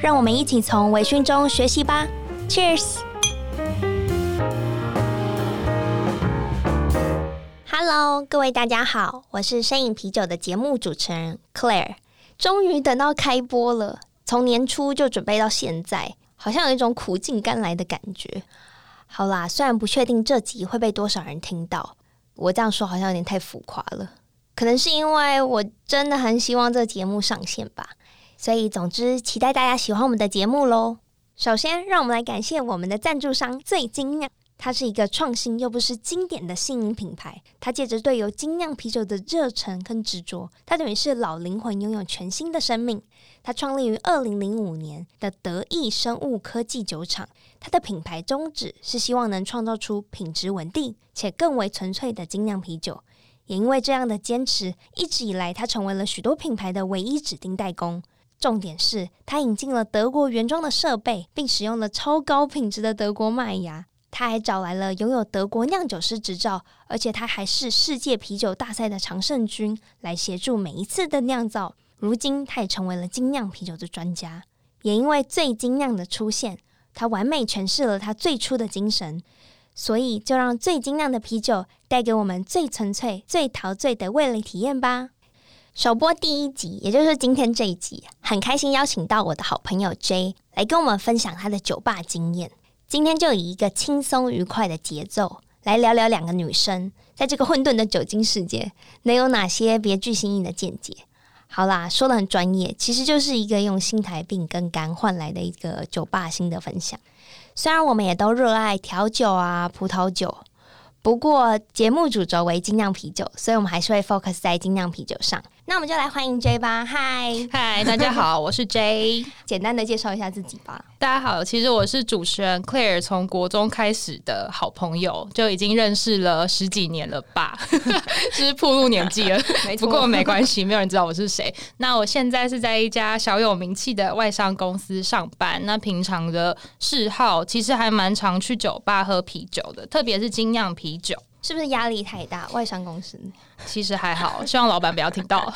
让我们一起从微醺中学习吧！Cheers！Hello，各位大家好，我是声饮啤酒的节目主持人 Claire。终于等到开播了，从年初就准备到现在，好像有一种苦尽甘来的感觉。好啦，虽然不确定这集会被多少人听到。我这样说好像有点太浮夸了，可能是因为我真的很希望这节目上线吧。所以，总之，期待大家喜欢我们的节目喽。首先，让我们来感谢我们的赞助商最精酿，它是一个创新又不失经典的新颖品牌。它借着对有精酿啤酒的热忱跟执着，它等于是老灵魂拥有全新的生命。它创立于二零零五年的德意生物科技酒厂，它的品牌宗旨是希望能创造出品质稳定且更为纯粹的精酿啤酒。也因为这样的坚持，一直以来，它成为了许多品牌的唯一指定代工。重点是，他引进了德国原装的设备，并使用了超高品质的德国麦芽。他还找来了拥有德国酿酒师执照，而且他还是世界啤酒大赛的常胜军，来协助每一次的酿造。如今，他也成为了精酿啤酒的专家。也因为最精酿的出现，他完美诠释了他最初的精神，所以就让最精酿的啤酒带给我们最纯粹、最陶醉的味蕾体验吧。首播第一集，也就是今天这一集，很开心邀请到我的好朋友 J 来跟我们分享他的酒吧经验。今天就以一个轻松愉快的节奏来聊聊两个女生在这个混沌的酒精世界能有哪些别具新意的见解。好啦，说的很专业，其实就是一个用心态病跟肝换来的一个酒吧心得分享。虽然我们也都热爱调酒啊，葡萄酒。不过节目主轴为精酿啤酒，所以我们还是会 focus 在精酿啤酒上。那我们就来欢迎 J 吧，嗨嗨，大家好，我是 J，简单的介绍一下自己吧。大家好，其实我是主持人 Claire，从国中开始的好朋友，就已经认识了十几年了吧，就 是步入年纪了。不过没关系，没有人知道我是谁。那我现在是在一家小有名气的外商公司上班。那平常的嗜好其实还蛮常去酒吧喝啤酒的，特别是精酿啤酒。是不是压力太大？外商公司其实还好，希望老板不要听到。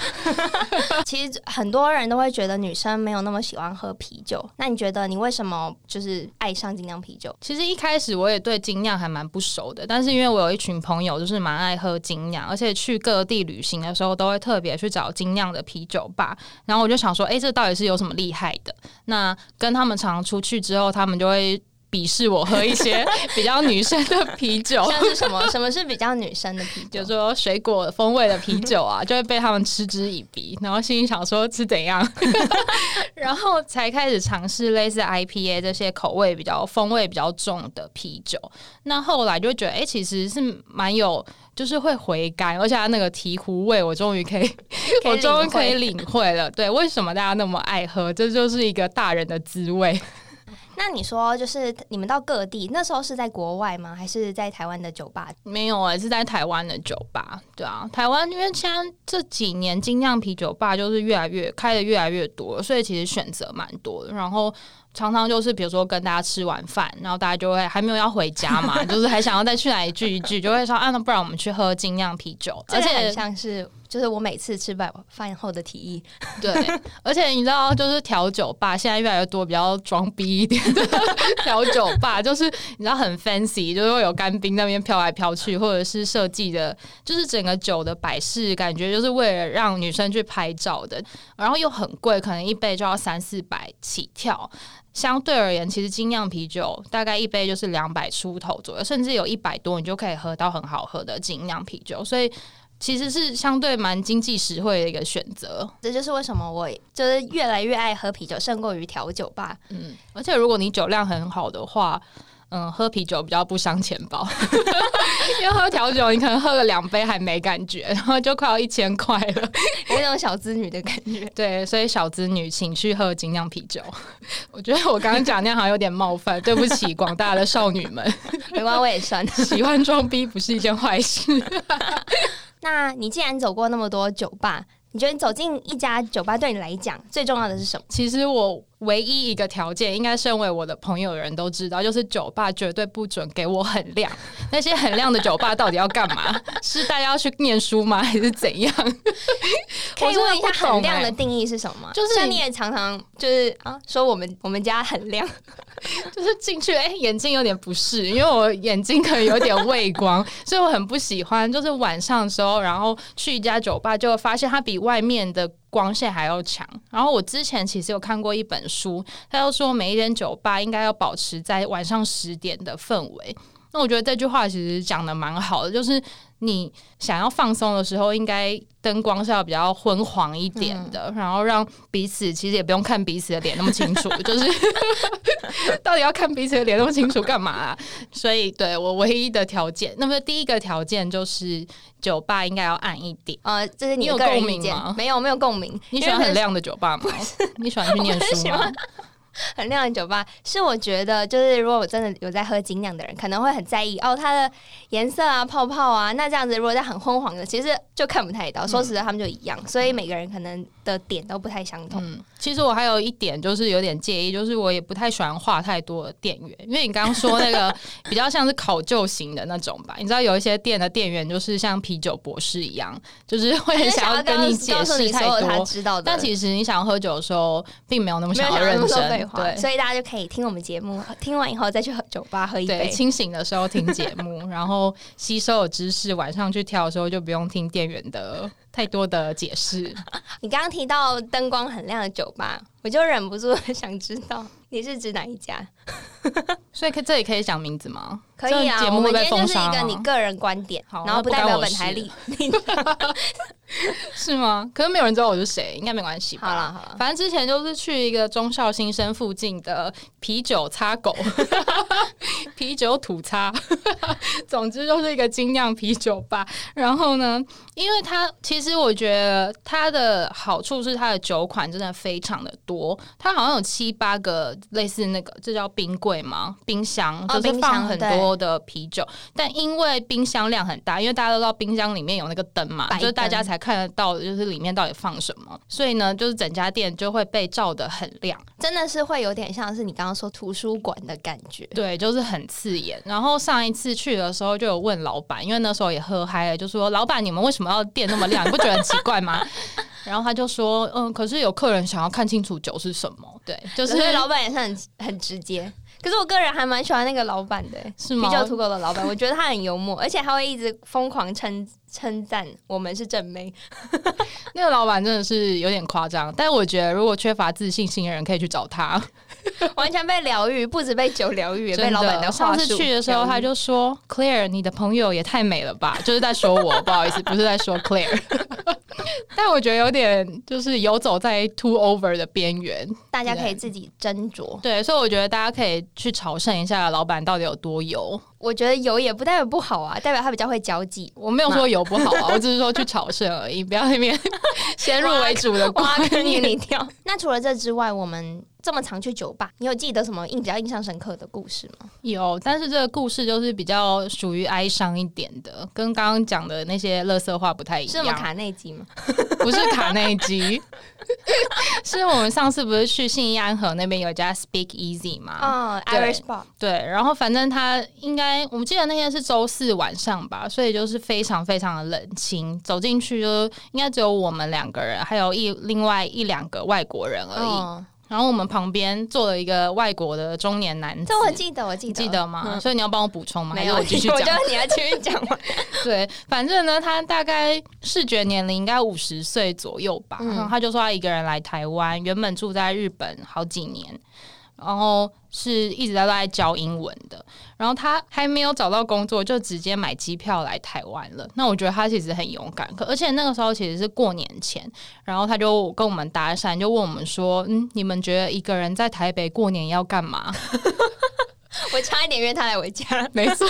其实很多人都会觉得女生没有那么喜欢喝啤酒。那你觉得你为什么就是爱上精酿啤酒？其实一开始我也对精酿还蛮不熟的，但是因为我有一群朋友就是蛮爱喝精酿，而且去各地旅行的时候都会特别去找精酿的啤酒吧。然后我就想说，哎，这到底是有什么厉害的？那跟他们常常出去之后，他们就会。鄙视我喝一些 比较女生的啤酒，像是什么？什么是比较女生的啤酒？就说水果风味的啤酒啊，就会被他们嗤之以鼻，然后心里想说是怎样，然后才开始尝试类似 IPA 这些口味比较风味比较重的啤酒。那后来就觉得，哎、欸，其实是蛮有，就是会回甘，而且它那个醍醐味，我终于可以，我终于可以领会了。对，为什么大家那么爱喝？这就是一个大人的滋味。那你说，就是你们到各地，那时候是在国外吗？还是在台湾的酒吧？没有哎、欸，是在台湾的酒吧。对啊，台湾因为现在这几年精酿啤酒吧就是越来越开的越来越多，所以其实选择蛮多的。然后。常常就是比如说跟大家吃完饭，然后大家就会还没有要回家嘛，就是还想要再去哪里聚一聚，就会说啊，那不然我们去喝精酿啤酒，而且很像是就是我每次吃饭饭后的提议。对，而且你知道，就是调酒吧现在越来越多比较装逼一点的调酒吧，就是你知道很 fancy，就是会有干冰那边飘来飘去，或者是设计的，就是整个酒的摆饰感觉就是为了让女生去拍照的，然后又很贵，可能一杯就要三四百起跳。相对而言，其实精酿啤酒大概一杯就是两百出头左右，甚至有一百多，你就可以喝到很好喝的精酿啤酒。所以其实是相对蛮经济实惠的一个选择。这就是为什么我就是越来越爱喝啤酒，胜过于调酒吧。嗯，而且如果你酒量很好的话，嗯，喝啤酒比较不伤钱包，因为喝调酒你可能喝了两杯还没感觉，然后就快要一千块了，有那种小资女的感觉。对，所以小资女请去喝精酿啤酒。我觉得我刚刚讲那样好像有点冒犯，对不起广大的少女们。没关系，我也算喜欢装逼不是一件坏事。那你既然走过那么多酒吧，你觉得你走进一家酒吧对你来讲最重要的是什么？其实我。唯一一个条件，应该身为我的朋友的人都知道，就是酒吧绝对不准给我很亮。那些很亮的酒吧到底要干嘛？是大家要去念书吗？还是怎样？可以问一下很亮的定义是什么？就是你也常常就是啊，说我们我们家很亮，就是进去哎、眼睛有点不适，因为我眼睛可能有点畏光，所以我很不喜欢。就是晚上的时候，然后去一家酒吧，就会发现它比外面的。光线还要强，然后我之前其实有看过一本书，他就说每一间酒吧应该要保持在晚上十点的氛围。那我觉得这句话其实讲得蛮好的，就是你想要放松的时候，应该灯光是要比较昏黄一点的，嗯、然后让彼此其实也不用看彼此的脸那么清楚，就是 到底要看彼此的脸那么清楚干嘛啊？所以对我唯一的条件，那么第一个条件就是酒吧应该要暗一点。呃，这是你有共鸣吗？没有，没有共鸣。你喜欢很亮的酒吧吗？你喜欢去念书吗？很亮的酒吧是我觉得，就是如果我真的有在喝精酿的人，可能会很在意哦，它的颜色啊、泡泡啊。那这样子，如果在很昏黄的，其实就看不太到。说实在，他们就一样，所以每个人可能的点都不太相同。嗯，其实我还有一点就是有点介意，就是我也不太喜欢画太多的店员，因为你刚刚说那个 比较像是考究型的那种吧？你知道有一些店的店员就是像啤酒博士一样，就是会很想要跟你解释太多，他知道的。但其实你想要喝酒的时候，并没有那么想要认真。对，所以大家就可以听我们节目，听完以后再去喝酒吧喝一杯。清醒的时候听节目，然后吸收了知识，晚上去跳的时候就不用听店员的太多的解释。你刚刚提到灯光很亮的酒吧，我就忍不住想知道你是指哪一家？所以可这里可以讲名字吗？可以啊，我们今天就是一个你个人观点，好，然后不代表本台立 是吗？可是没有人知道我是谁，应该没关系吧？好了好了，反正之前就是去一个中校新生附近的啤酒擦狗，啤酒土擦，总之就是一个精酿啤酒吧。然后呢，因为它其实我觉得它的好处是它的酒款真的非常的多，它好像有七八个类似那个，这叫冰柜吗？冰箱就是放很多的啤酒，但因为冰箱量很大，因为大家都知道冰箱里面有那个灯嘛，就是大家才看得到，就是里面到底放什么。所以呢，就是整家店就会被照的很亮，真的是会有点像是你刚刚说图书馆的感觉。对，就是很刺眼。然后上一次去的时候就有问老板，因为那时候也喝嗨了，就说老板，你们为什么要店那么亮？你不觉得很奇怪吗？然后他就说，嗯，可是有客人想要看清楚酒是什么。对，就是老板也是很很直接。可是我个人还蛮喜欢那个老板的，是吗？啤酒土狗的老板，我觉得他很幽默，而且他会一直疯狂称称赞我们是正妹。那个老板真的是有点夸张，但是我觉得如果缺乏自信心的人可以去找他，完全被疗愈，不止被酒疗愈，也被老板的话术。上次去的时候，他就说：“Claire，你的朋友也太美了吧？” 就是在说我，不好意思，不是在说 Claire。但我觉得有点就是游走在 too over 的边缘，大家可以自己斟酌。对，所以我觉得大家可以去朝圣一下老板到底有多油。我觉得油也不代表不好啊，代表他比较会交际。我没有说油不好啊，我只是说去朝圣而已，不要那边 先入为主的挖坑给你跳。那除了这之外，我们。这么常去酒吧，你有记得什么印比较印象深刻的故事吗？有，但是这个故事就是比较属于哀伤一点的，跟刚刚讲的那些乐色话不太一样。是卡内基吗？不是卡内基，是我们上次不是去信义安和那边有一家 Speak Easy 吗？嗯、oh，Irish Bar。对，然后反正他应该，我们记得那天是周四晚上吧，所以就是非常非常的冷清，走进去就应该只有我们两个人，还有一另外一两个外国人而已。Oh. 然后我们旁边坐了一个外国的中年男子，这我记得，我记得，记得吗？嗯、所以你要帮我补充吗？没有，继续讲。我觉得你要继续 讲对，反正呢，他大概视觉年龄应该五十岁左右吧。嗯、然后他就说他一个人来台湾，原本住在日本好几年。然后是一直在在教英文的，然后他还没有找到工作，就直接买机票来台湾了。那我觉得他其实很勇敢，可而且那个时候其实是过年前，然后他就跟我们搭讪，就问我们说：“嗯，你们觉得一个人在台北过年要干嘛？” 我差一点约他来我家，没错，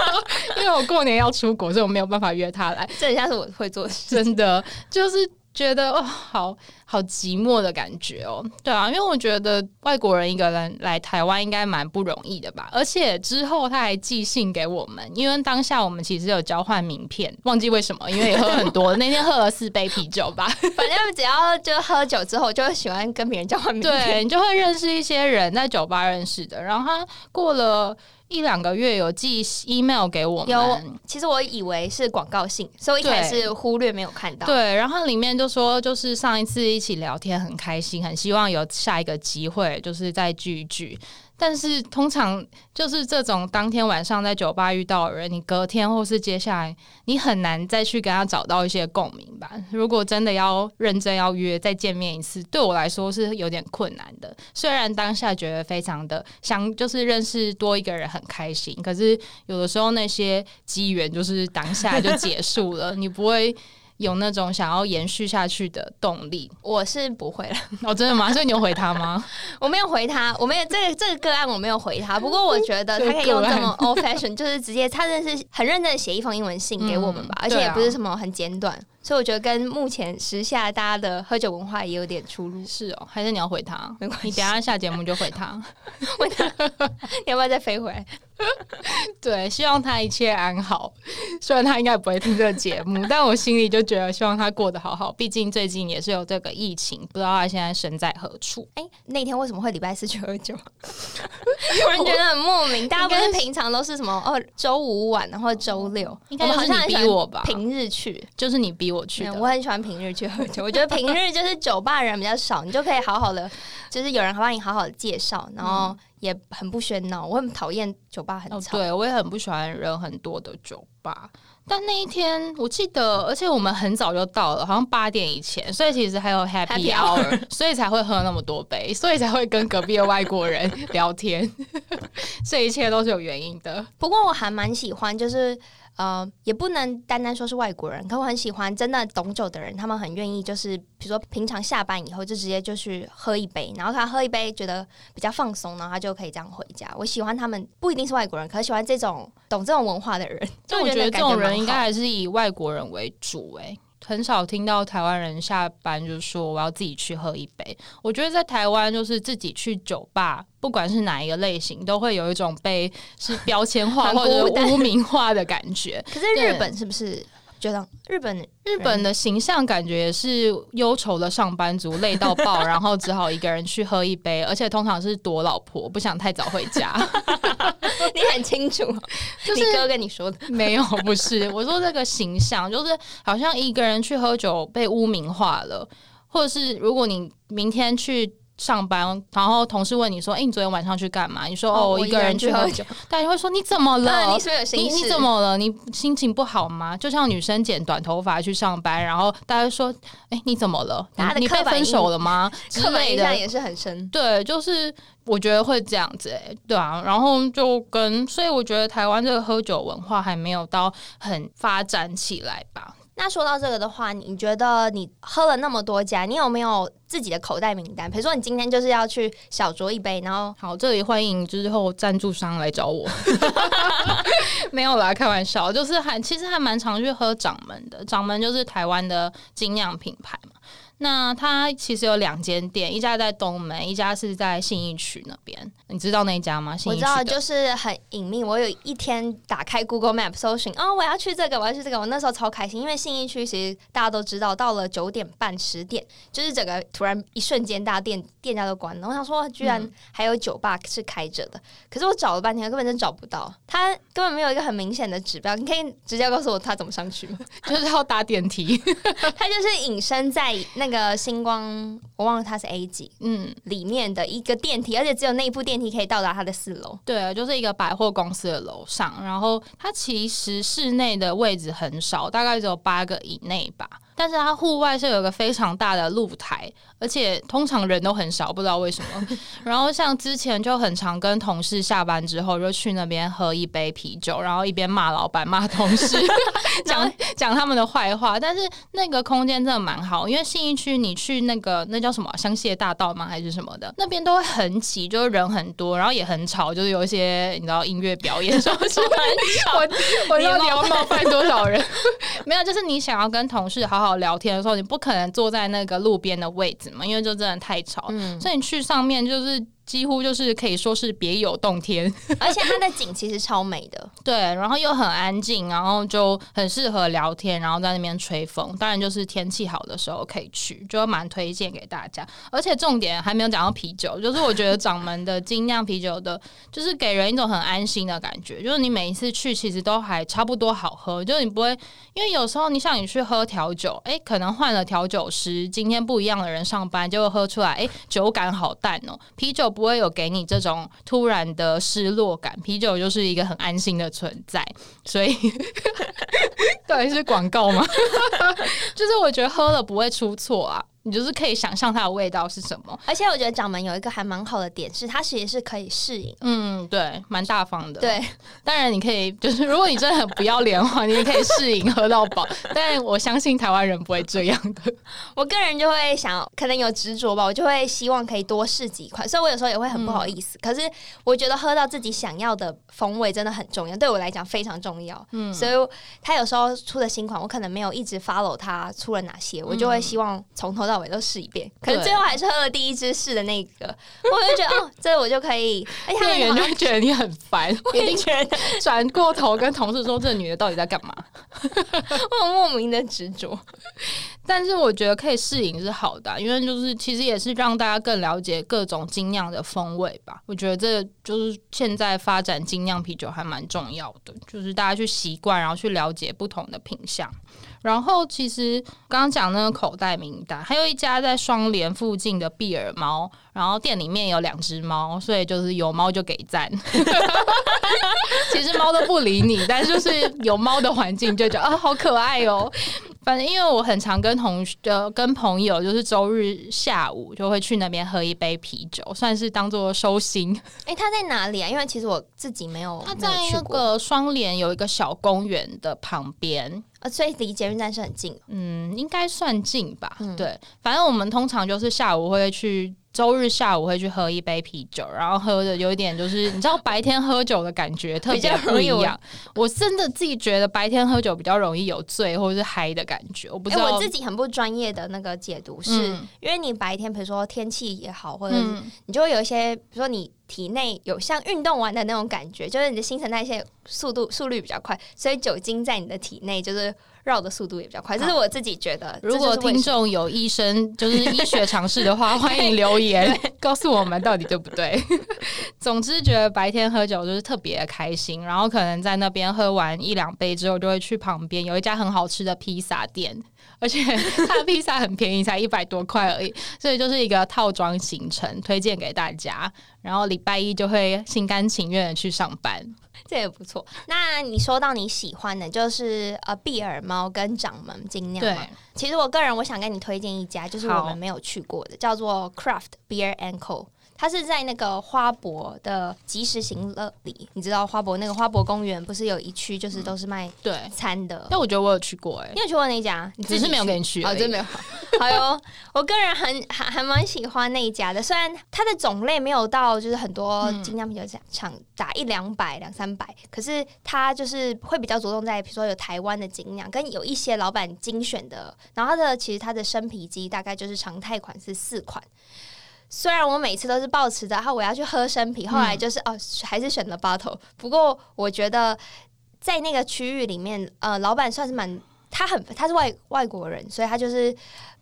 因为我过年要出国，所以我没有办法约他来。这很像是我会做的事，真的就是。觉得哦，好好寂寞的感觉哦。对啊，因为我觉得外国人一个人来台湾应该蛮不容易的吧。而且之后他还寄信给我们，因为当下我们其实有交换名片，忘记为什么，因为也喝很多，那天喝了四杯啤酒吧。反正只要就喝酒之后，就会喜欢跟别人交换名片，对，你就会认识一些人，在酒吧认识的。然后他过了。一两个月有寄 email 给我们，有。其实我以为是广告信，所以我一开始忽略没有看到。对，然后里面就说，就是上一次一一起聊天很开心，很希望有下一个机会，就是再聚一聚。但是通常就是这种当天晚上在酒吧遇到的人，你隔天或是接下来，你很难再去跟他找到一些共鸣吧。如果真的要认真要约再见面一次，对我来说是有点困难的。虽然当下觉得非常的想，就是认识多一个人很开心，可是有的时候那些机缘就是当下就结束了，你不会。有那种想要延续下去的动力，我是不会了。哦，真的吗？所以你有回他吗？我没有回他，我没有这个这个个案，我没有回他。不过我觉得 他可以用这么 old fashion，就是直接他真的是很认真的写一封英文信给我们吧，嗯、而且也不是什么很简短。所以我觉得跟目前时下大家的喝酒文化也有点出入。是哦，还是你要回他？没关系，你等下下节目就回他。问他，你要不要再飞回来？对，希望他一切安好。虽然他应该不会听这个节目，但我心里就觉得希望他过得好好。毕竟最近也是有这个疫情，不知道他现在身在何处。哎、欸，那天为什么会礼拜四去喝酒？突然觉得很莫名。大家不是平常都是什么哦，周五晚，然后周六，应该是你逼我吧？平日去，就是你逼我去的。我很喜欢平日去喝酒，我觉得平日就是酒吧人比较少，你就可以好好的，就是有人帮你好好的介绍，然后也很不喧闹。我很讨厌酒吧很吵，哦，对我也很不喜欢人很多的酒吧。但那一天我记得，而且我们很早就到了，好像八点以前，所以其实还有 happy hour，, happy hour 所以才会喝那么多杯，所以才会跟隔壁的外国人聊天。这一切都是有原因的。不过我还蛮喜欢，就是。呃，也不能单单说是外国人，可我很喜欢真的懂酒的人，他们很愿意，就是比如说平常下班以后就直接就去喝一杯，然后他喝一杯觉得比较放松，然后他就可以这样回家。我喜欢他们，不一定是外国人，可喜欢这种懂这种文化的人。就我觉得这种人应该还是以外国人为主，欸，诶。很少听到台湾人下班就说我要自己去喝一杯。我觉得在台湾就是自己去酒吧，不管是哪一个类型，都会有一种被是标签化 或者污名化的感觉。可是日本是不是觉得日本日本的形象感觉也是忧愁的上班族，累到爆，然后只好一个人去喝一杯，而且通常是躲老婆，不想太早回家。你很清楚，就是你哥跟你说的没有？不是，我说这个形象 就是好像一个人去喝酒被污名化了，或者是如果你明天去上班，然后同事问你说：“哎、欸，你昨天晚上去干嘛？”你说：“哦，我一个人去喝酒。”大家会说：“你怎么了？啊、你你你怎么了？你心情不好吗？”就像女生剪短头发去上班，然后大家说：“哎、欸，你怎么了？你，你被分手了吗？” 刻板印象也是很深。对，就是我觉得会这样子、欸，哎，对啊。然后就跟所以我觉得台湾这个喝酒文化还没有到很发展起来吧。那说到这个的话，你觉得你喝了那么多家，你有没有自己的口袋名单？比如说，你今天就是要去小酌一杯，然后好，这里欢迎之后赞助商来找我。没有啦，开玩笑，就是还其实还蛮常去喝掌门的，掌门就是台湾的精酿品牌嘛。那它其实有两间店，一家在东门，一家是在信义区那边。你知道那一家吗？信义区？我知道，就是很隐秘。我有一天打开 Google Map 搜寻，哦，我要去这个，我要去这个。我那时候超开心，因为信义区其实大家都知道，到了九点半、十点，就是整个突然一瞬间，大家店店家都关了。我想说，居然还有酒吧是开着的，嗯、可是我找了半天，根本就找不到。它根本没有一个很明显的指标，你可以直接告诉我它怎么上去吗？就是要搭电梯，它就是隐身在那个。星光，我忘了它是 A 级，嗯，里面的一个电梯，而且只有那一部电梯可以到达它的四楼。对啊，就是一个百货公司的楼上，然后它其实室内的位置很少，大概只有八个以内吧。但是它户外是有一个非常大的露台，而且通常人都很少，不知道为什么。然后像之前就很常跟同事下班之后就去那边喝一杯啤酒，然后一边骂老板、骂同事，讲讲他们的坏话。但是那个空间真的蛮好，因为信义区你去那个那叫什么香榭大道吗？还是什么的？那边都会很挤，就是人很多，然后也很吵，就是有一些你知道音乐表演什么什么很吵。我我要 你要冒犯多少人？没有，就是你想要跟同事好好聊天的时候，你不可能坐在那个路边的位置嘛，因为就真的太吵。嗯，所以你去上面就是。几乎就是可以说是别有洞天，而且它的景其实超美的，对，然后又很安静，然后就很适合聊天，然后在那边吹风。当然就是天气好的时候可以去，就蛮推荐给大家。而且重点还没有讲到啤酒，就是我觉得掌门的精酿啤酒的，就是给人一种很安心的感觉，就是你每一次去其实都还差不多好喝，就是你不会因为有时候你像你去喝调酒，哎，可能换了调酒师，今天不一样的人上班，就会喝出来，哎，酒感好淡哦，啤酒。不不会有给你这种突然的失落感，啤酒就是一个很安心的存在，所以 到底是广告吗？就是我觉得喝了不会出错啊。你就是可以想象它的味道是什么，而且我觉得掌门有一个还蛮好的点是，它其实是可以适应。嗯，对，蛮大方的。对，当然你可以，就是如果你真的很不要脸的话，你也可以适应喝到饱。但我相信台湾人不会这样的。我个人就会想，可能有执着吧，我就会希望可以多试几款，所以我有时候也会很不好意思。嗯、可是我觉得喝到自己想要的风味真的很重要，对我来讲非常重要。嗯，所以他有时候出的新款，我可能没有一直 follow 他出了哪些，我就会希望从头到尾都试一遍，可是最后还是喝了第一支试的那个，我就觉得哦，这我就可以。店员就觉得你很烦，我一定觉得转过头跟同事说：“这女的到底在干嘛？” 我莫名的执着。但是我觉得可以试饮是好的，因为就是其实也是让大家更了解各种精酿的风味吧。我觉得这就是现在发展精酿啤酒还蛮重要的，就是大家去习惯，然后去了解不同的品项。然后其实刚刚讲那个口袋名单，还有一家在双联附近的碧尔猫，然后店里面有两只猫，所以就是有猫就给赞。其实猫都不理你，但是就是有猫的环境就觉得啊，好可爱哦。反正因为我很常跟同学、呃、跟朋友，就是周日下午就会去那边喝一杯啤酒，算是当做收心。哎、欸，他在哪里啊？因为其实我自己没有，他在那个双连有一个小公园的旁边，呃，所以离捷运站是很近。嗯，应该算近吧。嗯、对，反正我们通常就是下午会去。周日下午会去喝一杯啤酒，然后喝的有一点就是，你知道白天喝酒的感觉特别不一样。我真的自己觉得白天喝酒比较容易有醉或者是嗨的感觉。我不知道、欸、我自己很不专业的那个解读是，嗯、因为你白天比如说天气也好，或者是你就会有一些，比如说你体内有像运动完的那种感觉，就是你的新陈代谢速度速率比较快，所以酒精在你的体内就是。绕的速度也比较快，这是我自己觉得。如果听众有医生，就是医学常识的话，欢迎留言告诉我们到底对不对。总之，觉得白天喝酒就是特别开心，然后可能在那边喝完一两杯之后，就会去旁边有一家很好吃的披萨店，而且它的披萨很便宜，才一百多块而已，所以就是一个套装行程，推荐给大家。然后礼拜一就会心甘情愿的去上班。这也不错。那你说到你喜欢的，就是呃，碧尔猫跟掌门精酿嘛。对其实我个人我想跟你推荐一家，就是我们没有去过的，叫做 Craft Beer and Co。它是在那个花博的及时行乐里，你知道花博那个花博公园不是有一区就是都是卖对餐的？但我觉得我有去过哎、欸，你有去过那一家？你只是没有跟你去，哦，真没有。好哟，我个人很还还蛮喜欢那一家的，虽然它的种类没有到就是很多精酿啤酒厂打一两百两三百，可是它就是会比较着重在比如说有台湾的精酿，跟有一些老板精选的，然后它的其实它的生啤机大概就是常态款是四款。虽然我每次都是抱持着，然后我要去喝生啤，后来就是、嗯、哦，还是选了 bottle。不过我觉得在那个区域里面，呃，老板算是蛮，他很他是外外国人，所以他就是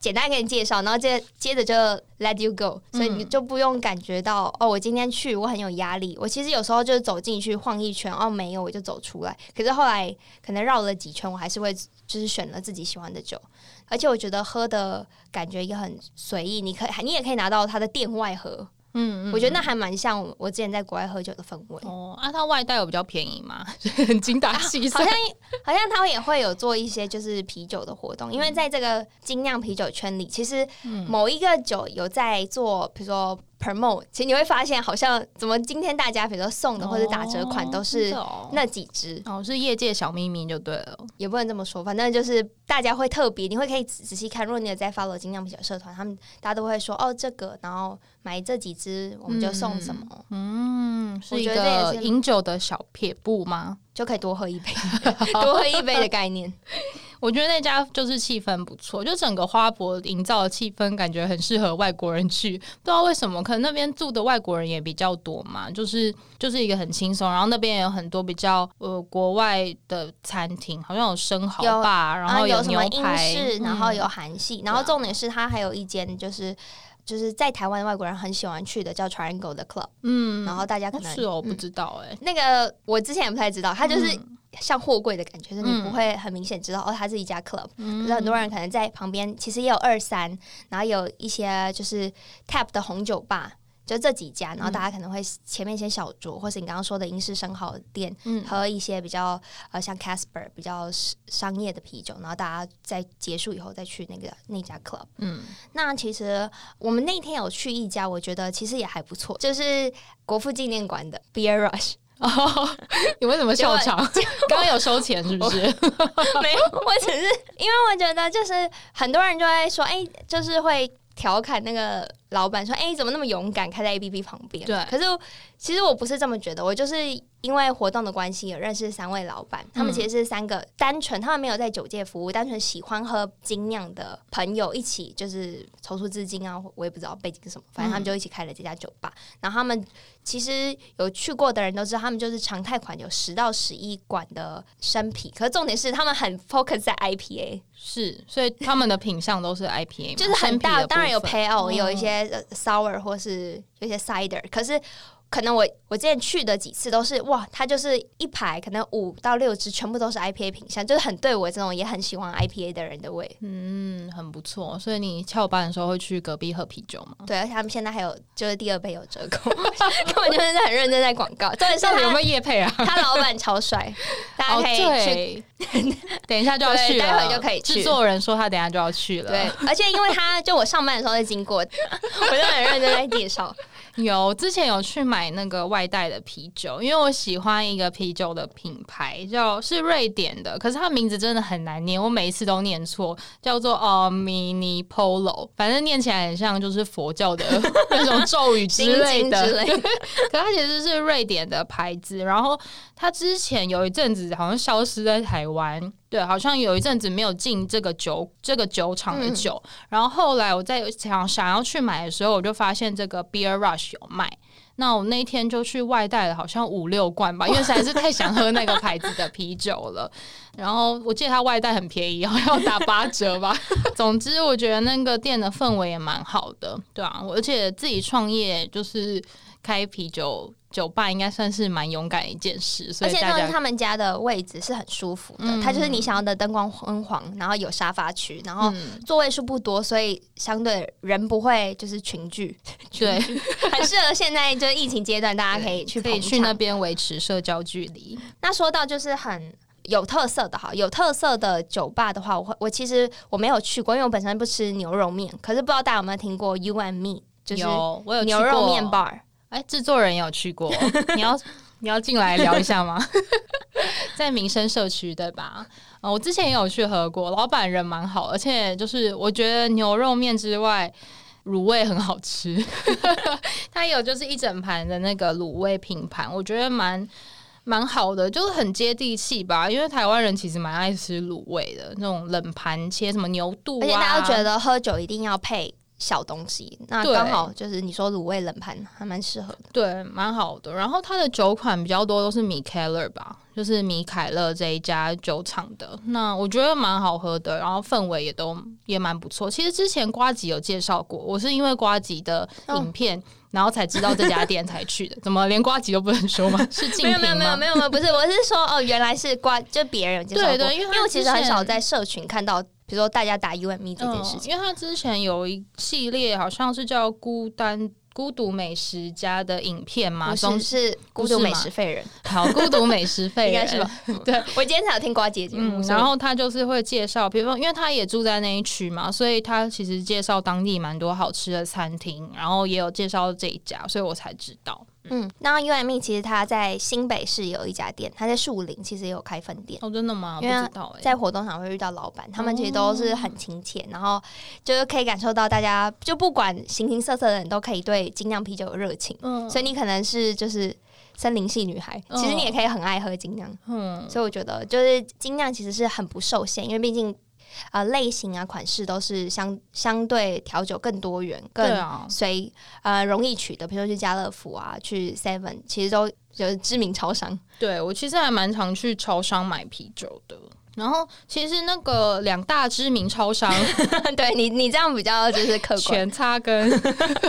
简单给你介绍，然后接接着就 let you go，所以你就不用感觉到、嗯、哦，我今天去我很有压力。我其实有时候就是走进去晃一圈，哦，没有我就走出来。可是后来可能绕了几圈，我还是会就是选了自己喜欢的酒。而且我觉得喝的感觉也很随意，你可以，你也可以拿到它的店外盒，嗯，我觉得那还蛮像我之前在国外喝酒的氛围。哦，啊，它外带有比较便宜吗？很 精打细算，啊，好像好像他也会有做一些就是啤酒的活动，因为在这个精酿啤酒圈里，其实某一个酒有在做，比如说。promote，其实你会发现，好像怎么今天大家比如说送的或者打折款都是那几支。哦，是业界小秘密就对了，也不能这么说，反正就是大家会特别，你会可以仔细看，如果你有在 follow 精酿啤酒社团，他们大家都会说哦这个，然后买这几支我们就送什么，嗯，嗯，是一个饮酒的小撇步吗？就可以多喝一杯，多喝一杯的概念。我觉得那家就是气氛不错，就整个花博营造的气氛，感觉很适合外国人去。不知道为什么，可能那边住的外国人也比较多嘛，就是就是一个很轻松。然后那边也有很多比较呃国外的餐厅，好像有生蚝吧，然后有牛排，然后有韩系，嗯、然后重点是它还有一间就是就是在台湾的外国人很喜欢去的叫 Triangle 的 Club，嗯，然后大家可能是哦，我不知道哎、那个我之前也不太知道，他就是。嗯像货柜的感觉，就是你不会很明显知道、嗯、哦，它是一家 club。可是很多人可能在旁边，其实也有二三，然后有一些就是 tap 的红酒吧，就这几家。然后大家可能会前面先小酌，或是你刚刚说的英式生蚝店，喝一些比较呃像 Casper 比较商业的啤酒。然后大家在结束以后再去那个那家 club。嗯，那其实我们那天有去一家，我觉得其实也还不错，就是国父纪念馆的 Beer Rush。哦，你为什么笑场？刚刚有收钱是不是？没有，我只是因为我觉得就是很多人就会说，哎、欸，就是会调侃那个老板说，哎、欸，怎么那么勇敢开在 APP 旁边？对，可是其实我不是这么觉得，我就是。因为活动的关系，有认识三位老板，他们其实是三个单纯，他们没有在酒界服务，单纯喜欢喝精酿的朋友一起，就是筹出资金啊，我也不知道背景是什么，反正他们就一起开了这家酒吧。然后他们其实有去过的人都知道，他们就是常态款有十到十一管的生啤，可是重点是他们很 focus 在 IPA，是，所以他们的品相都是 IPA，就是很大，当然有 Pale，有一些 Sour 或是有些 Cider，可是。可能我我之前去的几次都是哇，它就是一排可能五到六支，全部都是 IPA 品相，就是很对我这种也很喜欢 IPA 的人的胃。嗯，很不错。所以你翘班的时候会去隔壁喝啤酒吗？对，而且他们现在还有就是第二杯有折扣，根本就是很认真在广告。重点是有没有叶配啊？他老板超帅，大家可以去。哦、等一下就要去了，待会就可以去。制作人说他等一下就要去了。对，而且因为他就我上班的时候在经过，我就很认真在介绍。有之前有去买那个外带的啤酒，因为我喜欢一个啤酒的品牌，叫是瑞典的，可是它名字真的很难念，我每一次都念错，叫做呃 Mini Polo，反正念起来很像就是佛教的那种咒语之类的，之类的 可它其实是瑞典的牌子，然后它之前有一阵子好像消失在台湾。对，好像有一阵子没有进这个酒这个酒厂的酒，嗯、然后后来我在想想要去买的时候，我就发现这个 Beer Rush 有卖。那我那天就去外带了，好像五六罐吧，因为实在是太想喝那个牌子的啤酒了。然后我记得它外带很便宜，好像要打八折吧。总之，我觉得那个店的氛围也蛮好的，对啊，而且自己创业就是开啤酒。酒吧应该算是蛮勇敢的一件事，而且他们家的位置是很舒服的，嗯、它就是你想要的灯光昏黄，然后有沙发区，然后座位数不多，所以相对人不会就是群聚，对，很适合现在就是疫情阶段，大家可以去可以去那边维持社交距离。那说到就是很有特色的哈，有特色的酒吧的话，我会我其实我没有去过，因为我本身不吃牛肉面，可是不知道大家有没有听过 You and Me，就是牛肉面 bar。哎，制作人有去过，你要你要进来聊一下吗？在民生社区对吧？呃，我之前也有去喝过，老板人蛮好，而且就是我觉得牛肉面之外，卤味很好吃。它有就是一整盘的那个卤味拼盘，我觉得蛮蛮好的，就是很接地气吧。因为台湾人其实蛮爱吃卤味的，那种冷盘切什么牛肚啊，而且大家觉得喝酒一定要配。小东西，那刚好就是你说卤味冷盘还蛮适合的，对，蛮好的。然后它的酒款比较多都是米凯勒吧，就是米凯勒这一家酒厂的。那我觉得蛮好喝的，然后氛围也都也蛮不错。其实之前瓜吉有介绍过，我是因为瓜吉的影片，哦、然后才知道这家店才去的。怎么连瓜吉都不能说吗？是竞品吗？没有没有没有没有，不是，我是说哦，原来是瓜，就别人介绍过。对对，因为因为我其实很少在社群看到。比如说，大家打 U M E 这件事情，嗯，因为他之前有一系列好像是叫孤单孤独美食家的影片吗？总是孤独美食废人。好，孤独美食废人 应该是吧？对，我今天才有听瓜姐节目，嗯，然后他就是会介绍，比如说，因为他也住在那一区嘛，所以他其实介绍当地蛮多好吃的餐厅，然后也有介绍这一家，所以我才知道。嗯，那 UME 其实他在新北市有一家店，他在树林其实也有开分店。哦，真的吗？因为在活动场会遇到老板，他们其实都是很亲切，哦、然后就是可以感受到大家就不管形形色色的人都可以对精酿啤酒有热情。嗯，所以你可能是就是森林系女孩，其实你也可以很爱喝精酿。嗯，所以我觉得就是精酿其实是很不受限，因为毕竟。呃，类型啊，款式都是相相对调酒更多元，更随、啊、呃容易取得，比如说去家乐福啊，去 Seven，其实都就是知名超商。对，我其实还蛮常去超商买啤酒的。然后其实那个两大知名超商，对你你这样比较就是客观。全擦跟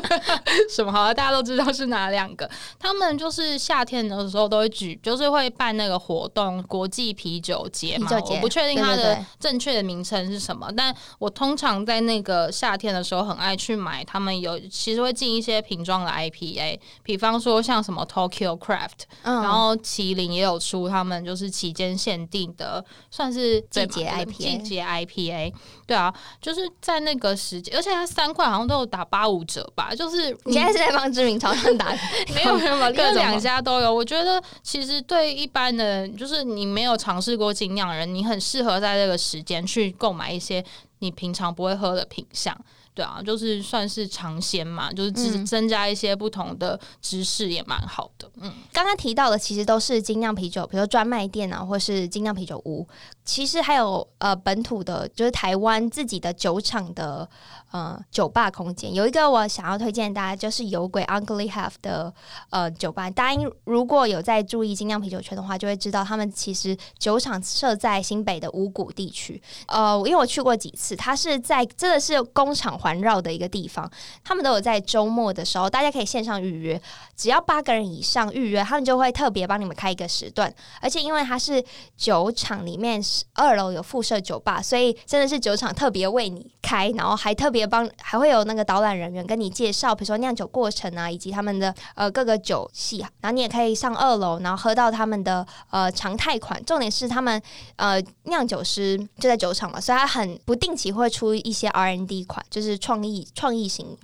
什么好像大家都知道是哪两个。他们就是夏天的时候都会举，就是会办那个活动——国际啤酒节嘛。我不确定它的正确的名称是什么，对对对，但我通常在那个夏天的时候很爱去买。他们有其实会进一些瓶装的 IPA，比方说像什么 Tokyo Craft，嗯，然后麒麟也有出他们就是期间限定的，算。是季节 IPA，季节 IPA，对啊，就是在那个时间，而且它三块好像都有打八五折吧。就是你现在是在帮知名超商打？没有没有，各两家都有。我觉得其实对一般的，就是你没有尝试过精酿人，你很适合在这个时间去购买一些你平常不会喝的品相。对啊，就是算是尝鲜嘛，就是增增加一些不同的知识也蛮好的。嗯，刚刚提到的其实都是精酿啤酒，比如说专卖店啊，或是精酿啤酒屋。其实还有呃本土的，就是台湾自己的酒厂的。呃，酒吧空间有一个我想要推荐大家，就是有鬼 Ugly Half 的呃酒吧。大家如果有在注意精酿啤酒圈的话，就会知道他们其实酒厂设在新北的五股地区。呃，因为我去过几次，它是在真的是工厂环绕的一个地方。他们都有在周末的时候，大家可以线上预约，只要八个人以上预约，他们就会特别帮你们开一个时段。而且因为它是酒厂里面二楼有附设酒吧，所以真的是酒厂特别为你开，然后还特别。帮还会有那个导览人员跟你介绍，比如说酿酒过程啊，以及他们的呃各个酒系，然后你也可以上二楼，然后喝到他们的呃常态款。重点是他们呃酿酒师就在酒厂嘛，所以他很不定期会出一些 R N D 款，就是创意创意型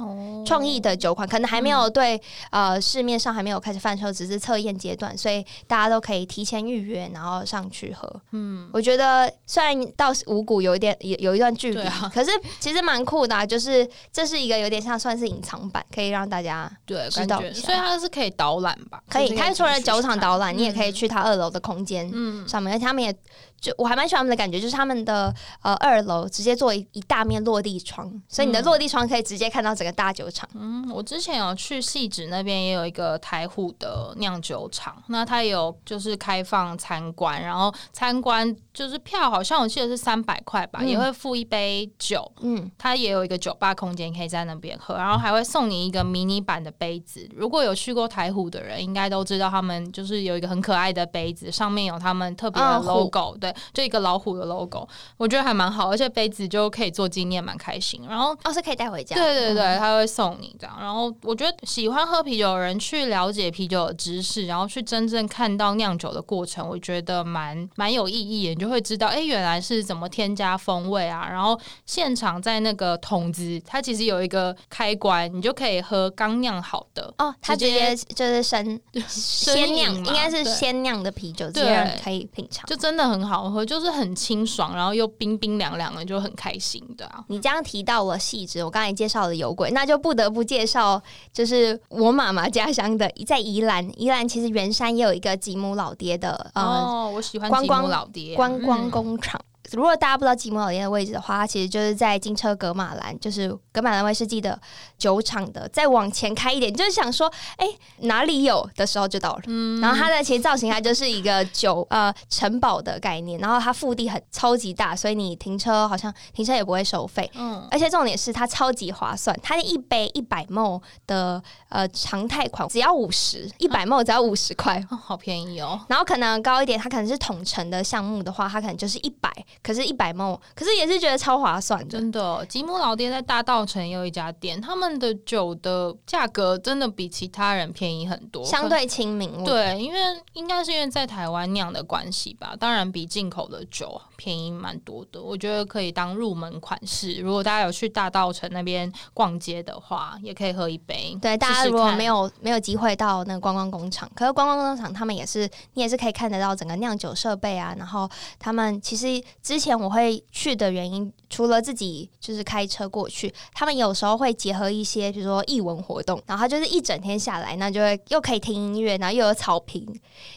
创意的酒款，可能还没有对呃市面上还没有开始贩售，只是测验阶段，所以大家都可以提前预约，然后上去喝。嗯，我觉得虽然到五谷有一点有有一段距离，啊、可是其实蛮酷的啊。就是这是一个有点像算是隐藏版，可以让大家对知道，所以它是可以导览吧？可以，它除了酒厂导览，你也可以去它二楼的空间上面，而且他们也。就我还蛮喜欢他们的感觉，就是他们的呃二楼直接做一一大面落地窗，所以你的落地窗可以直接看到整个大酒厂。嗯，我之前有去细致那边也有一个台虎的酿酒厂，那它有就是开放参观，然后参观就是票好像我记得是三百块吧，嗯、也会付一杯酒。嗯，它也有一个酒吧空间可以在那边喝，然后还会送你一个迷你版的杯子。如果有去过台虎的人，应该都知道他们就是有一个很可爱的杯子，上面有他们特别的 logo、对。就一个老虎的 logo，我觉得还蛮好，而且杯子就可以做纪念，蛮开心。然后哦，是可以带回家。对对对，他会送你这样。然后我觉得喜欢喝啤酒的人去了解啤酒的知识，然后去真正看到酿酒的过程，我觉得蛮蛮有意义的。你就会知道，哎，原来是怎么添加风味啊。然后现场在那个桶子，它其实有一个开关，你就可以喝刚酿好的哦。它直接就是生鲜酿，应该是鲜酿的啤酒，这样可以品尝，就真的很好。喝，就是很清爽，然后又冰冰凉凉的，就很开心的啊。你这样提到了细致，我刚才介绍了有鬼，那就不得不介绍，就是我妈妈家乡的，在宜兰。宜兰其实圆山也有一个吉姆老爹的，哦，呃、我喜欢吉姆老爹观光工厂。嗯如果大家不知道吉姆老爹的位置的话，它其实就是在金车格马兰，就是格马兰威士忌的酒厂的。再往前开一点，就是想说，哎、欸，哪里有的时候就到了。嗯，然后它的其实造型，它就是一个酒呃城堡的概念。然后它腹地很超级大，所以你停车好像停车也不会收费。嗯，而且重点是它超级划算，它的一杯一百 ml 的呃常态款只要五十，一百 ml 只要五十块，好便宜哦。然后可能高一点，它可能是统称的项目的话，它可能就是一百。可是一百 ml，可是也是觉得超划算的。真的，吉姆老爹在大道城也有一家店，他们的酒的价格真的比其他人便宜很多，相对亲民。对，因为应该是因为在台湾酿的关系吧，当然比进口的酒便宜蛮多的。我觉得可以当入门款式，如果大家有去大道城那边逛街的话，也可以喝一杯。对，大家如果没有没有机会到那个观光工厂，可是观光工厂他们也是，你也是可以看得到整个酿酒设备啊。然后他们其实之前我会去的原因，除了自己就是开车过去，他们有时候会结合一些，比如说艺文活动，然后他就是一整天下来，那就会又可以听音乐，然后又有草坪，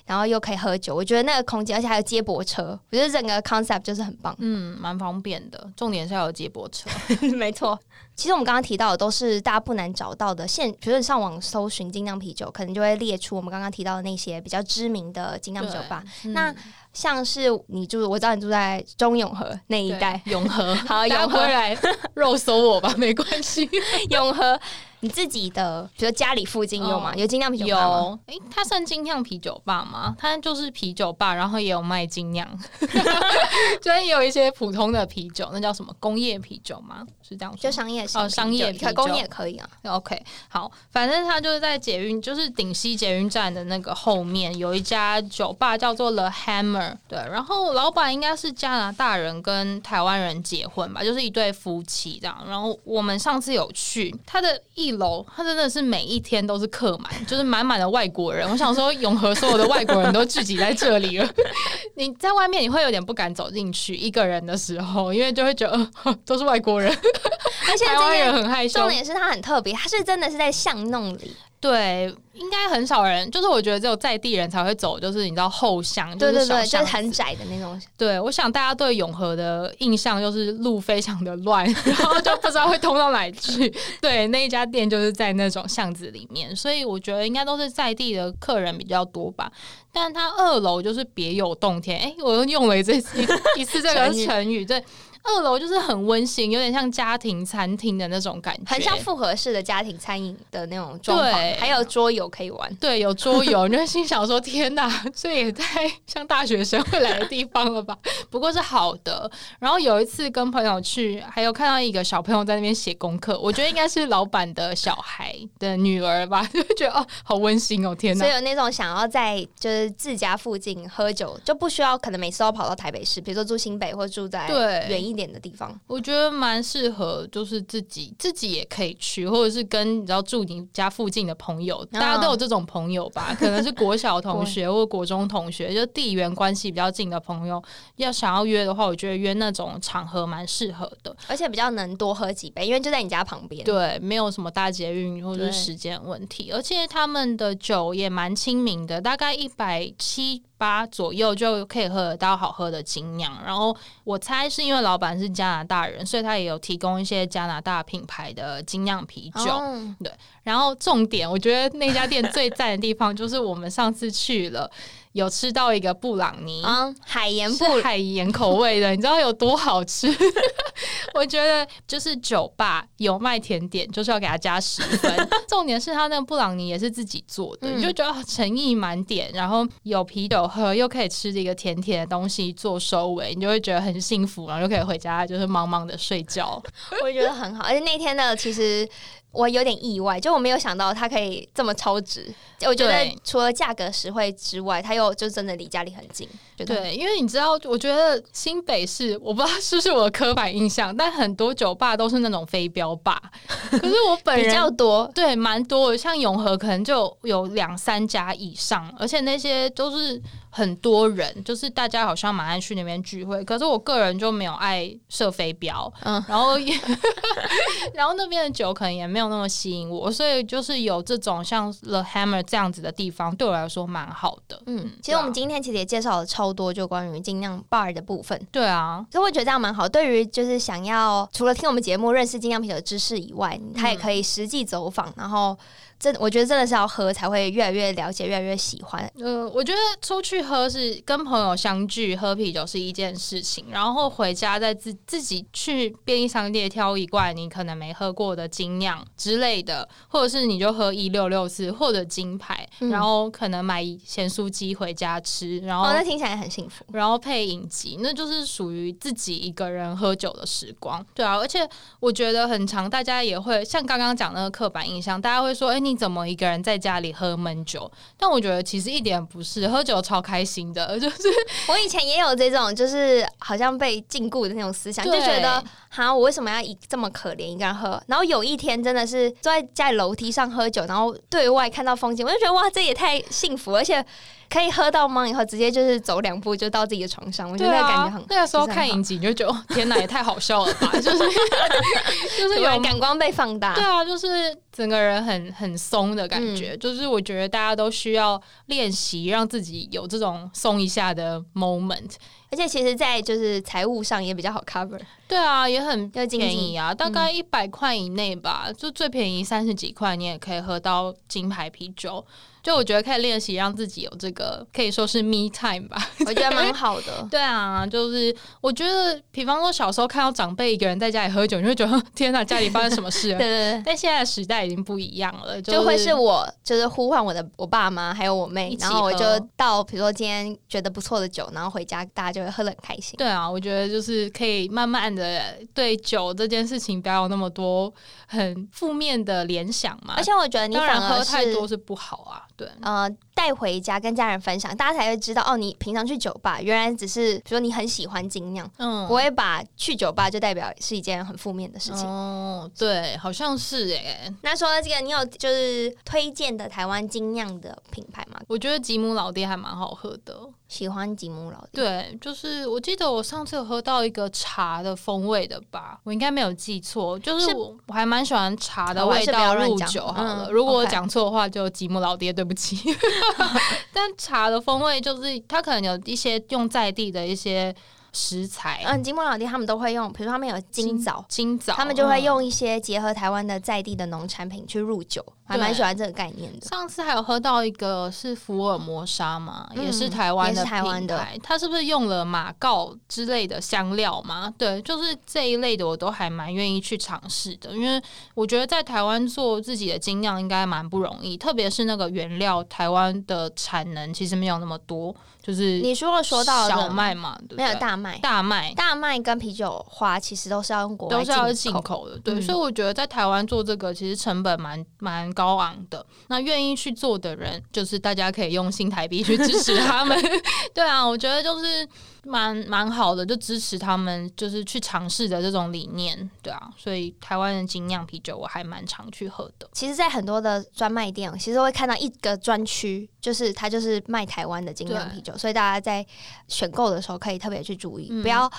然后又可以喝酒。我觉得那个空间，而且还有接驳车，我觉得整个 concept 就是很棒，嗯，蛮方便的。重点是要有接驳车，没错。其实我们刚刚提到的都是大家不难找到的现，比如说你上网搜寻精酿啤酒，可能就会列出我们刚刚提到的那些比较知名的精酿酒吧。嗯、那像是你住，我知道你住在中永和那一带，永和，好，永和。来肉搜我吧，没关系，永和。你自己的，比如家里附近有吗？哦、有精酿啤酒吧？有，哎、欸，它算精酿啤酒吧吗？它就是啤酒吧，然后也有卖精酿，就也有一些普通的啤酒，那叫什么工业啤酒吗？是这样说？就商业哦，商业啤酒，工业可以啊。OK，好，反正它就是在捷运，就是顶溪捷运站的那个后面有一家酒吧，叫做 The Hammer。对，然后老板应该是加拿大人跟台湾人结婚吧，就是一对夫妻这样。然后我们上次有去他的一。一楼，他真的是每一天都是客满，就是满满的外国人。我想说，永和所有的外国人都聚集在这里了。你在外面，你会有点不敢走进去，一个人的时候，因为就会觉得、呃、都是外国人，而且台湾人很害羞。重点是他很特别，他是真的是在巷弄里。对，应该很少人，就是我觉得只有在地人才会走，就是你知道后巷，对对对，就是很窄的那种。对，我想大家对永和的印象就是路非常的乱，然后就不知道会通到哪里去。对，那一家店就是在那种巷子里面，所以我觉得应该都是在地的客人比较多吧。但他二楼就是别有洞天，哎，我又用了一次一次这个成语，对。二楼就是很温馨，有点像家庭餐厅的那种感觉，很像复合式的家庭餐饮的那种状况，对，还有桌游可以玩。对，有桌游，你就心想说：天哪，这也太像大学生会来的地方了吧？不过是好的。然后有一次跟朋友去，还有看到一个小朋友在那边写功课，我觉得应该是老板的小孩的女儿吧，就觉得哦，好温馨哦，天哪！所以有那种想要在就是自家附近喝酒，就不需要可能每次都跑到台北市，比如说住新北或住在远一。一点的地方，我觉得蛮适合，就是自己自己也可以去，或者是跟你知道住你家附近的朋友，大家都有这种朋友吧？可能是国小同学或国中同学，就地缘关系比较近的朋友，要想要约的话，我觉得约那种场合蛮适合的，而且比较能多喝几杯，因为就在你家旁边。对，没有什么大捷运或者是时间问题，而且他们的酒也蛮亲民的，大概一百七。八左右就可以喝得到好喝的精酿，然后我猜是因为老板是加拿大人，所以他也有提供一些加拿大品牌的精酿啤酒。Oh. 对，然后重点，我觉得那家店最赞的地方就是我们上次去了。有吃到一个布朗尼啊，海盐布海盐口味的，你知道有多好吃？我觉得就是酒吧有卖甜点，就是要给他加十分。重点是他那个布朗尼也是自己做的，你、嗯、就觉得诚意满点，然后有啤酒喝，又可以吃这个甜甜的东西做收尾，你就会觉得很幸福，然后就可以回家就是茫茫的睡觉。我也觉得很好，而且那天呢，其实。我有点意外，就我没有想到它可以这么超值。我觉得除了价格实惠之外，它又就真的离家里很近。对，因为你知道，我觉得新北市，我不知道是不是我的刻板印象，但很多酒吧都是那种飞镖吧。可是我本人比较多，对，蛮多的。像永和可能就有两三家以上，而且那些都是很多人，就是大家好像蛮爱去那边聚会。可是我个人就没有爱射飞镖，嗯，然后也 然后那边的酒可能也没有那么吸引我，所以就是有这种像 The Hammer 这样子的地方，对我来说蛮好的。嗯，其实我们今天其实也介绍了超多就关于精酿 bar 的部分。对啊，所以我觉得这样蛮好。对于就是想要除了听我们节目认识精酿啤酒的知识以外，他也可以实际走访，然后。真我觉得真的是要喝才会越来越了解，越来越喜欢。呃，我觉得出去喝是跟朋友相聚喝啤酒是一件事情，然后回家再自自己去便利商店挑一罐你可能没喝过的精酿之类的，或者是你就喝一六六四或者金牌，嗯、然后可能买咸酥鸡回家吃，然后、哦、那听起来很幸福，然后配饮集，那就是属于自己一个人喝酒的时光。对啊，而且我觉得很长，大家也会像刚刚讲那个刻板印象，大家会说，哎、欸，你怎么一个人在家里喝闷酒？但我觉得其实一点不是，喝酒超开心的。就是我以前也有这种，就是好像被禁锢的那种思想，就觉得，哈，我为什么要一这么可怜一个人喝？然后有一天真的是坐在家里楼梯上喝酒，然后对外看到风景，我就觉得哇，这也太幸福，而且。可以喝到吗？以后直接就是走两步就到自己的床上，我觉得那个感觉很。那个时候看影集你就觉得天哪，也太好笑了吧！就是 就是有感光被放大。对啊，就是整个人很很松的感觉。嗯、就是我觉得大家都需要练习，让自己有这种松一下的 moment。而且其实，在就是财务上也比较好 cover。对啊，也很便宜啊，大概一百块以内吧，嗯、就最便宜三十几块，你也可以喝到金牌啤酒。就我觉得可以练习让自己有这个可以说是 me time 吧，我觉得蛮好的。对啊，就是我觉得，比方说小时候看到长辈一个人在家里喝酒，你会觉得 天哪，家里发生什么事？对对对。但现在的时代已经不一样了，就会是我就是呼唤我的我爸妈还有我妹，然后我就到比如说今天觉得不错的酒，然后回家大家就会喝的很开心。对啊，我觉得就是可以慢慢的对酒这件事情不要有那么多很负面的联想嘛。而且我觉得你反而喝太多是不好啊。对，呃，带回家跟家人分享，大家才会知道哦。你平常去酒吧，原来只是比如说你很喜欢精酿，嗯，不会把去酒吧就代表是一件很负面的事情。哦，对，好像是哎。那说到这个，你有就是推荐的台湾精酿的品牌吗？我觉得吉姆老爹还蛮好喝的。喜欢吉姆老爹，对，就是我记得我上次有喝到一个茶的风味的吧，我应该没有记错，就是我我还蛮喜欢茶的味道入酒好了。嗯、如果我讲错的话，就吉姆老爹对不起。但茶的风味就是它可能有一些用在地的一些。食材，嗯，金木老爹他们都会用，比如说他们有金枣，金枣，他们就会用一些结合台湾的在地的农产品去入酒，还蛮喜欢这个概念的。上次还有喝到一个是福尔摩沙嘛，嗯、也是台湾的台湾的，它是不是用了马告之类的香料嘛？对，就是这一类的我都还蛮愿意去尝试的，因为我觉得在台湾做自己的精酿应该蛮不容易，特别是那个原料，台湾的产能其实没有那么多。就是你说说到小麦嘛，没有大麦，大麦。大麦跟啤酒花其实都是要用国外都是要进口。的，对，嗯、所以我觉得在台湾做这个其实成本蛮蛮高昂的。那愿意去做的人，就是大家可以用新台币去支持他们。对啊，我觉得就是。蛮蛮好的，就支持他们，就是去尝试的这种理念，对啊，所以台湾的精酿啤酒我还蛮常去喝的。其实，在很多的专卖店，其实会看到一个专区，就是它就是卖台湾的精酿啤酒，所以大家在选购的时候可以特别去注意，嗯、不要。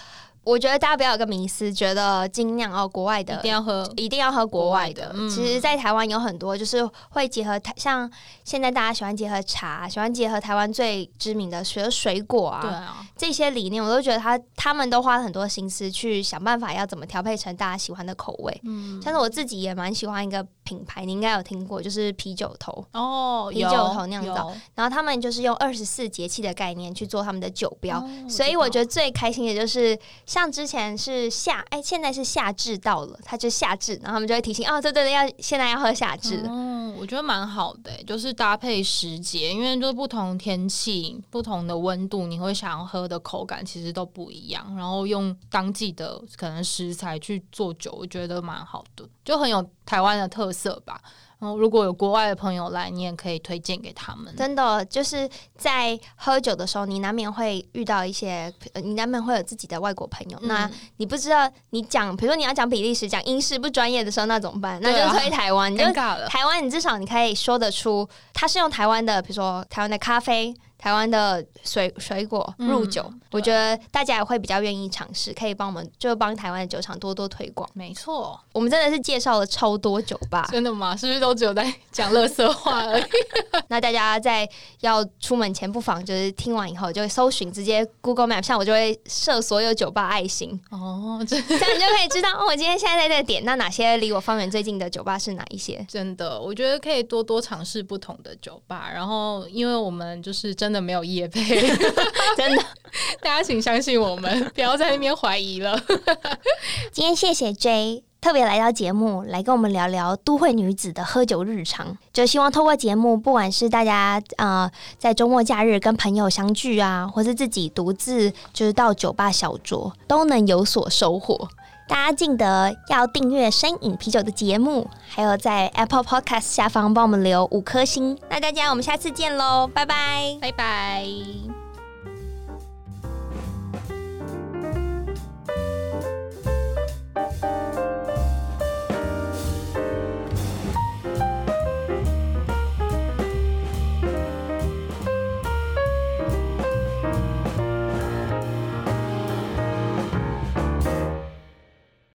我觉得大家不要有个迷思，觉得精酿哦，国外的一定要喝，一定要喝国外的。外的嗯、其实，在台湾有很多，就是会结合台，像现在大家喜欢结合茶，喜欢结合台湾最知名的水水果啊，对啊，这些理念，我都觉得他他们都花了很多心思去想办法，要怎么调配成大家喜欢的口味。嗯，像是我自己也蛮喜欢一个品牌，你应该有听过，就是啤酒头。哦，啤酒头酿造，然后他们就是用二十四节气的概念去做他们的酒标，哦、所以我觉得最开心的就是。像之前是夏，哎、现在是夏至到了，它就夏至，然后他们就会提醒，哦，对对对，要现在要喝夏至。嗯，我觉得蛮好的，就是搭配时节，因为就是不同天气、不同的温度，你会想要喝的口感其实都不一样。然后用当季的可能食材去做酒，我觉得蛮好的，就很有台湾的特色吧。如果有国外的朋友来，你也可以推荐给他们。真的，就是在喝酒的时候，你难免会遇到一些，你难免会有自己的外国朋友。嗯、那你不知道，你讲，比如说你要讲比利时、讲英式不专业的时候，那怎么办？那就推台湾，尴尬了。台湾，你至少你可以说得出，他是用台湾的，比如说台湾的咖啡。台湾的水水果入酒，嗯、我觉得大家也会比较愿意尝试，可以帮我们就帮台湾的酒厂多多推广。没错，我们真的是介绍了超多酒吧，真的吗？是不是都只有在讲乐色话而已？那大家在要出门前，不妨就是听完以后就搜寻，直接 Google Map，上我就会设所有酒吧爱心哦，这样你就可以知道哦，我今天现在在这个点，那哪些离我方圆最近的酒吧是哪一些？真的，我觉得可以多多尝试不同的酒吧，然后因为我们就是真的没有夜配。真的，大家请相信我们，不要在那边怀疑了。今天谢谢 J 特别来到节目，来跟我们聊聊都会女子的喝酒日常。就希望透过节目，不管是大家呃在周末假日跟朋友相聚啊，或是自己独自就是到酒吧小酌，都能有所收获。大家记得要订阅深饮啤酒的节目，还有在 Apple Podcast 下方帮我们留五颗星。那大家我们下次见喽，拜拜，拜拜。